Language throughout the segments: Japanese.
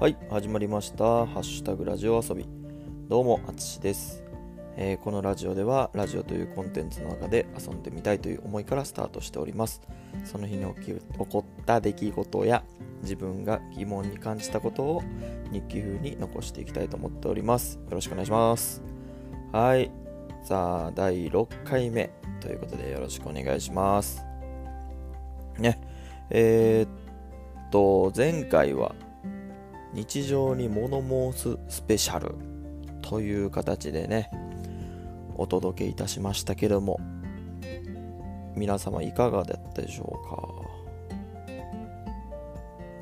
はい、始まりました。ハッシュタグラジオ遊び。どうも、あつしです、えーこのラジオでは、ラジオというコンテンツの中で遊んでみたいという思いからスタートしております。その日に起き起こった出来事や、自分が疑問に感じたことを日記風に残していきたいと思っております。よろしくお願いします。はい。さあ、第6回目ということで、よろしくお願いします。ね。えーっと、前回は、日常に物申すスペシャルという形でねお届けいたしましたけども皆様いかがだったでしょうか？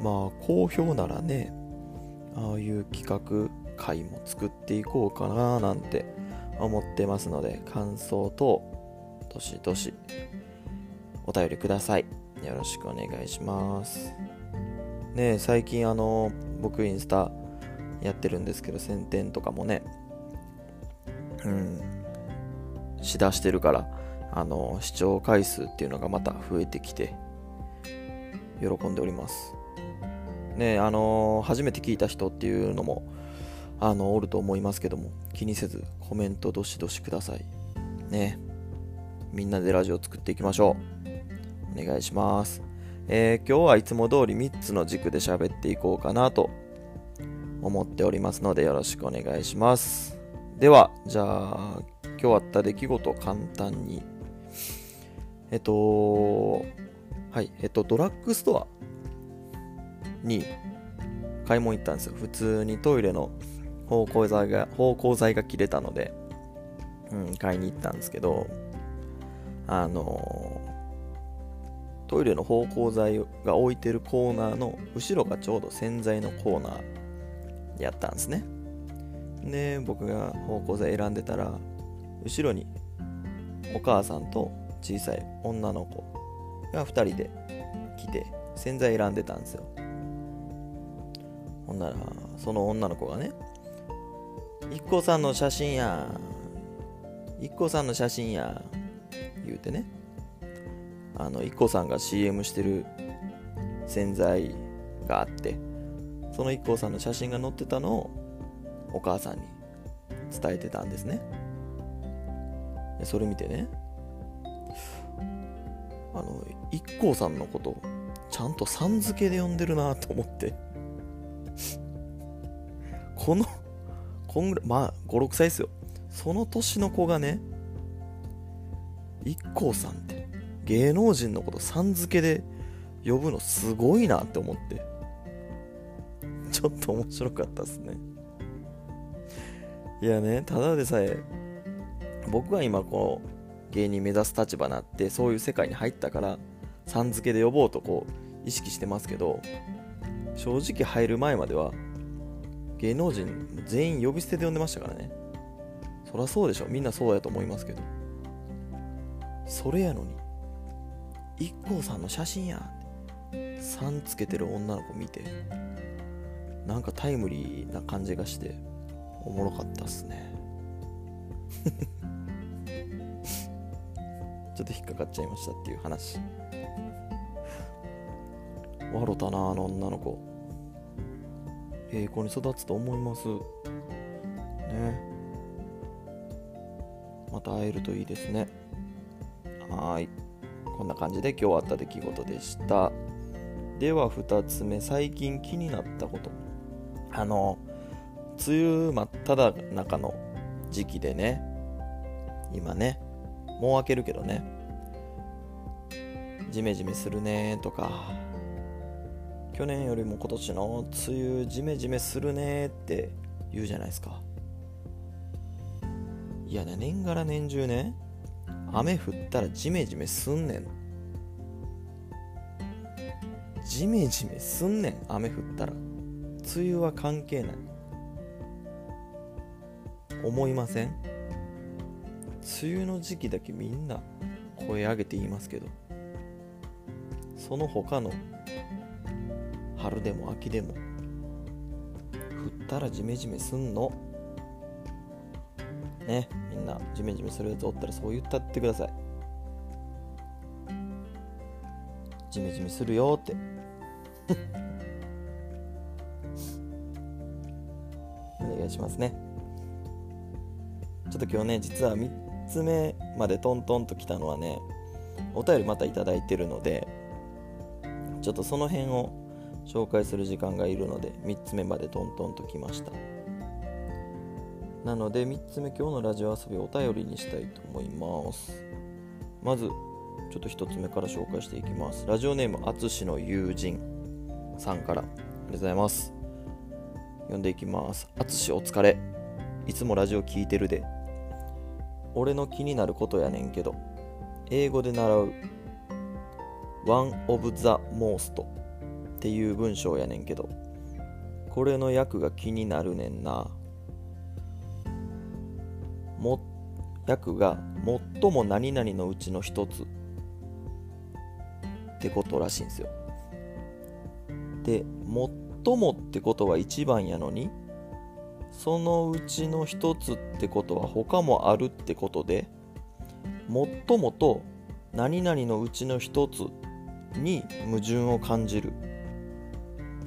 まあ好評ならねああいう企画会も作っていこうかななんて思ってますので感想等どしどしお便りください。よろしくお願いします。ねえ最近あの僕インスタやってるんですけど宣伝とかもね。うん。しだしてるからあの視聴回数っていうのがまた増えてきて喜んでおります。ねあの初めて聞いた人っていうのもあのおると思いますけども気にせずコメントどしどしください。ね。みんなでラジオ作っていきましょう。お願いします。えー今日はいつも通り3つの軸で喋っていこうかなと思っておりますのでよろしくお願いします。では、じゃあ、今日あった出来事を簡単に。えっと、はい、えっと、ドラッグストアに買い物行ったんですよ。普通にトイレの芳香剤が、芳香剤が切れたので、うん、買いに行ったんですけど、あのトイレの芳香剤が置いてるコーナーの後ろがちょうど洗剤のコーナーやったんですね。で僕が芳香剤選んでたら後ろにお母さんと小さい女の子が2人で来て洗剤選んでたんですよ。ほんならその女の子がね「IKKO さんの写真や IKKO さんの写真や」言うてねあの IKKO さんが CM してる洗剤があってその IKKO さんの写真が載ってたのをお母さんに伝えてたんですね。それ見てねあの IKKO さんのことちゃんとさん付けで呼んでるなと思って。このこんぐらいまあ56歳ですよ。その年の子がね IKKO さんって芸能人のことさん付けで呼ぶのすごいなって思って。ちょっと面白かったですね。いやねただでさえ僕は今こう芸人目指す立場になってそういう世界に入ったからさん付けで呼ぼうとこう意識してますけど正直入る前までは芸能人全員呼び捨てで呼んでましたからね。そりゃそうでしょ。みんなそうやと思いますけど。それやのに。IKKO さんの写真やってさんつけてる女の子見てなんかタイムリーな感じがしておもろかったっすね。ちょっと引っかかっちゃいましたっていう話。笑たなあの女の子。ええ子に育つと思います。ね。また会えるといいですね。はい。こんな感じで今日あった出来事でした。では2つ目最近気になったこと。あの梅雨真っ只中の時期でね今ねもう明けるけどねジメジメするねとか去年よりも今年の梅雨ジメジメするねって言うじゃないですか。いやね年がら年中ね雨降ったらジメジメすんねん。ジメジメすんねん。雨降ったら梅雨は関係ない。思いません？梅雨の時期だけみんな声上げて言いますけどその他の春でも秋でも降ったらジメジメすんの。ねみんなジメジメするやつおったらそう言ったってください。ジメジメするよって。お願いしますね。ちょっと今日ね実は3つ目までトントンと来たのはねお便りまた頂いてるのでちょっとその辺を紹介する時間がいるので3つ目までトントンと来ました。なので3つ目今日のラジオ遊びをお便りにしたいと思います。まずちょっと1つ目から紹介していきます。ラジオネームあつしの友人さんから。ありがとうございます。読んでいきます。あつしお疲れ。いつもラジオ聞いてるで。俺の気になることやねんけど。英語で習う。One of the most っていう文章やねんけど。これの訳が気になるねんな。も訳が最も何々のうちの一つ。ってことらしいんですよ。で最もってことは一番やのにそのうちの一つってことは他もあるってことで最もと何々のうちの一つに矛盾を感じる。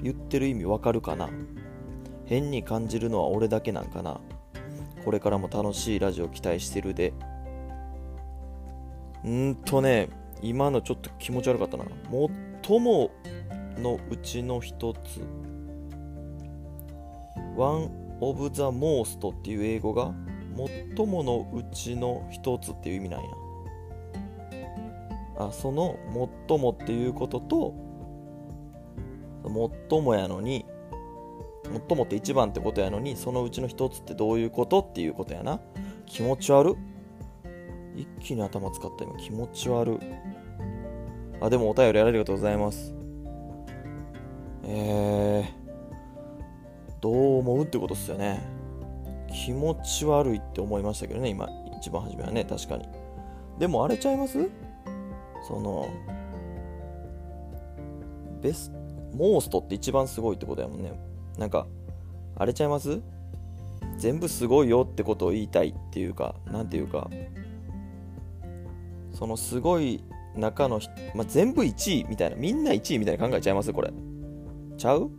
言ってる意味わかるかな？変に感じるのは俺だけなんかな？これからも楽しいラジオ期待してるで。うんとね今のちょっと気持ち悪かったな。最ものうちの一つ。One of the most っていう英語が最ものうちの一つっていう意味なんや。あその最もっていうことと最もやのに最もって一番ってことやのにそのうちの一つってどういうことっていうことやな。気持ち悪一気に頭使った今。気持ち悪あでもお便りありがとうございます。えー、どう思うってことっすよね。気持ち悪いって思いましたけどね今一番初めはね。確かに。でもあれちゃいます？そのベスモーストって一番すごいってことやもんね。なんかあれちゃいます？全部すごいよってことを言いたいっていうか何ていうかそのすごい中の、まあ、全部1位みたいなみんな1位みたいな考えちゃいます？これ。ちゃう？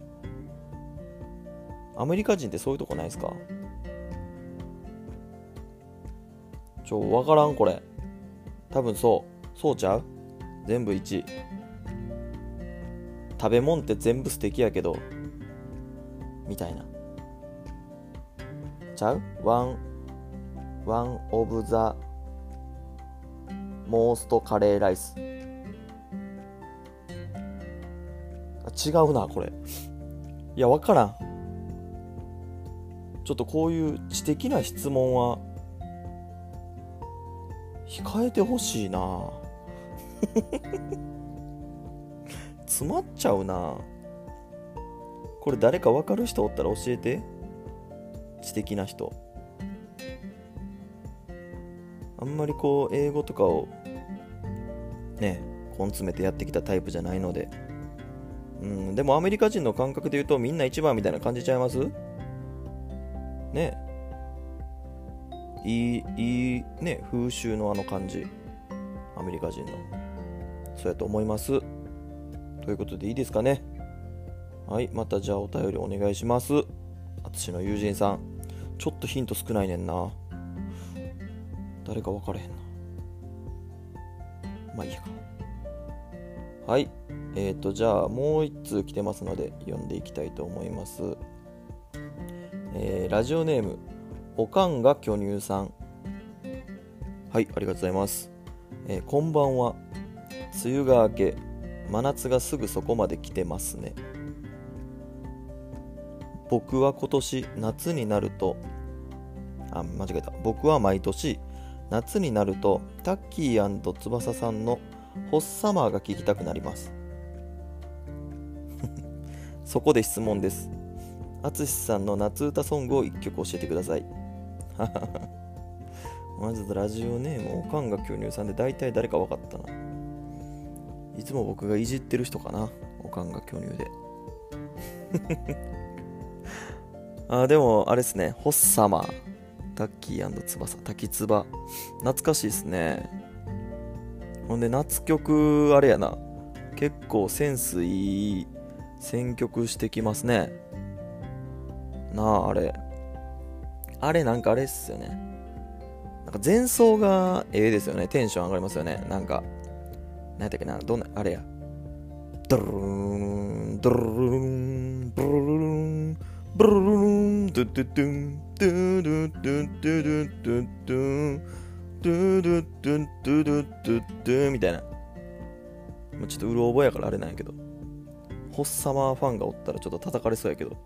アメリカ人ってそういうとこないですか？ちょ分からんこれ。多分そう。そうちゃう？全部1位。食べ物って全部素敵やけどみたいな。ちゃう？ワンワンオブザモーストカレーライス違うなこれ。いや分からん。ちょっとこういう知的な質問は控えてほしいな。詰まっちゃうな。これ誰か分かる人おったら教えて。知的な人。あんまりこう英語とかをね根詰めてやってきたタイプじゃないので。うんでもアメリカ人の感覚で言うとみんな一番みたいな感じちゃいます？ね。いいいいね風習のあの感じ。アメリカ人の。そうやと思います。ということでいいですかね？はいまたじゃあお便りお願いします。淳の友人さん。ちょっとヒント少ないねんな。誰か分からへんな。まあいいや。かはいえーとじゃあもう1通来てますので読んでいきたいと思います。えー、ラジオネームおかんが巨乳さん。はいありがとうございます、えー、こんばんは。梅雨が明け真夏がすぐそこまで来てますね。僕は今年夏になるとあ間違えた。僕は毎年夏になるとタッキー翼さんのホッサマーが聴きたくなります。そこで質問です。淳さんの夏歌ソングを1曲教えてください。まずラジオネームおかんが巨乳さんで大体誰か分かったな。いつも僕がいじってる人かなおかんが巨乳で。あでもあれですね。ホッサマ。ータッキー翼滝つば懐かしいですね。ほんで夏曲あれやな。結構センスいい選曲してきますね。なああれ。あれなんかあれっすよね。なんか前奏がええですよね。テンション上がりますよね。なんか、何やったっけな、どんな、あれや。ドルルン、ドルルン、ドルルン、ドルルン、ゥドゥドゥン、ドゥドゥドゥドゥドゥドゥドゥドゥドゥドゥドゥドゥドゥみたいな。ちょっとうろ覚えやからあれなんやけど。ホッサマーファンがおったらちょっと叩かれそうやけど。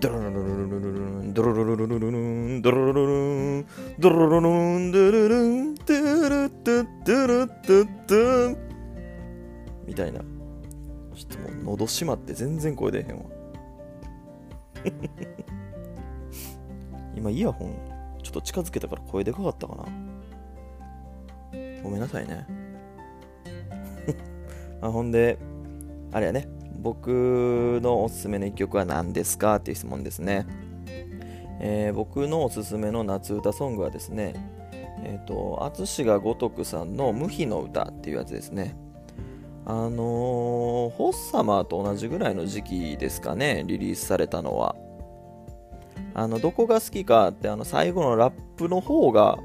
ドロロロロロロロンドロロロロロロンドロロロロンドロロロンドロロロンドゥルドゥドゥルドゥドゥみたいなちょっともう喉閉まって全然声出へんわ今イヤホンちょっと近づけたから声でかかったかな？ごめんなさいね。あほんであれやね。僕のおすすめの一曲は何ですかっていう質問ですね、えー、僕のおすすめの夏歌ソングはですねえっ、ー、と淳が如くさんの「無比の歌」っていうやつですね。あのー、ホッサマーと同じぐらいの時期ですかねリリースされたのは。あのどこが好きかってあの最後のラップの方が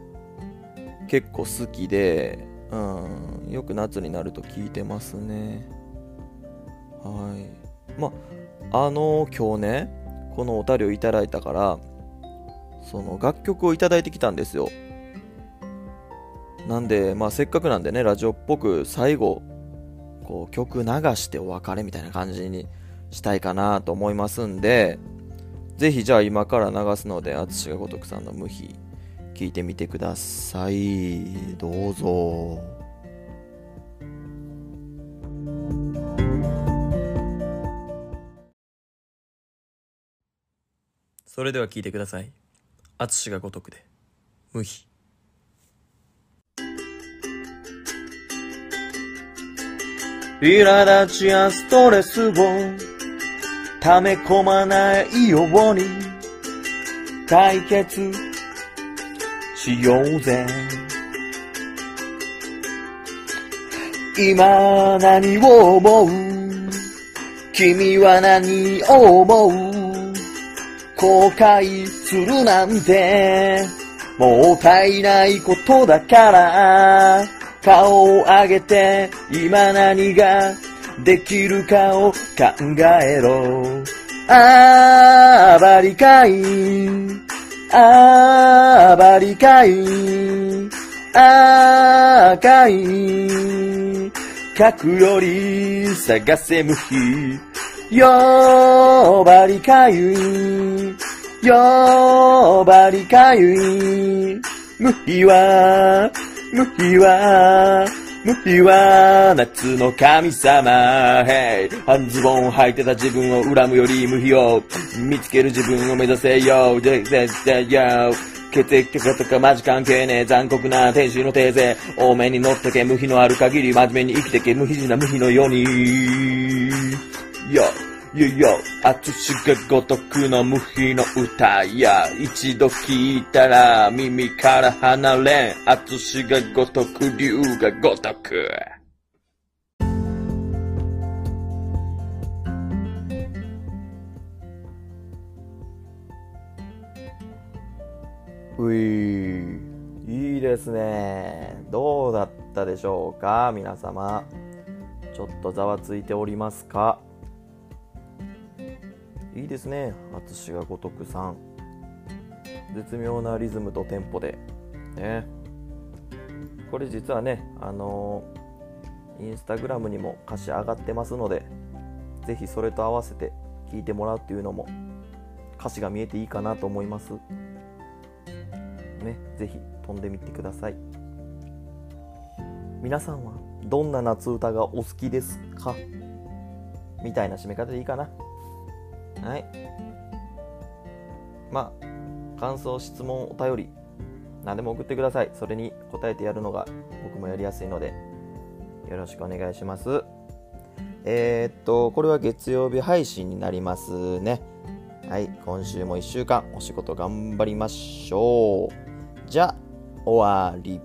結構好きで、うん、よく夏になると聞いてますね。はい。まあの今日ねこのお便りをいただいたからその楽曲をいただいてきたんですよ。なんでまあせっかくなんでねラジオっぽく最後こう曲流してお別れみたいな感じにしたいかなと思いますんでぜひじゃあ今から流すので淳が如くさんの無比聞いてみてくださいどうぞそれでは聞いてください。淳が如くで、無比。苛立ちやストレスを溜め込まないように。解決しようぜ。今何を思う？君は何を思う？後悔するなんて、もったいないことだから、顔を上げて今何ができるかを考えろ。あばりかい、あばりかい、赤い、書くより探せむ日。よばりかゆい、よばりかゆい、無比は、無比は、無比は、夏の神様、Hey、半ズボン履いてた自分を恨むより無比を、見つける自分を目指せよ、で、で、で、よ、血液とかとかマジ関係ねえ。残酷な天使のテーゼ多めに乗ってけ。無比のある限り真面目に生きてけ。無比な無比のように。よ、よよ、あつしがごとくの無比の歌や、一度聞いたら耳から離れん、あつしがごとく竜がごとく。ういいいですね。どうだったでしょうか皆様。ちょっとざわついておりますか？いいですね。淳が如くさん。絶妙なリズムとテンポで。ね。これ実はねあのー、インスタグラムにも歌詞上がってますのでぜひそれと合わせて聴いてもらうっていうのも歌詞が見えていいかなと思います。ね。ぜひ飛んでみてください。皆さんはどんな夏歌がお好きですか？みたいな締め方でいいかな。はい。まあ、感想、質問、お便り、何でも送ってください。それに答えてやるのが僕もやりやすいので、よろしくお願いします。えー、っと、これは月曜日配信になりますね。はい、今週も1週間お仕事頑張りましょう。じゃあ、終わり。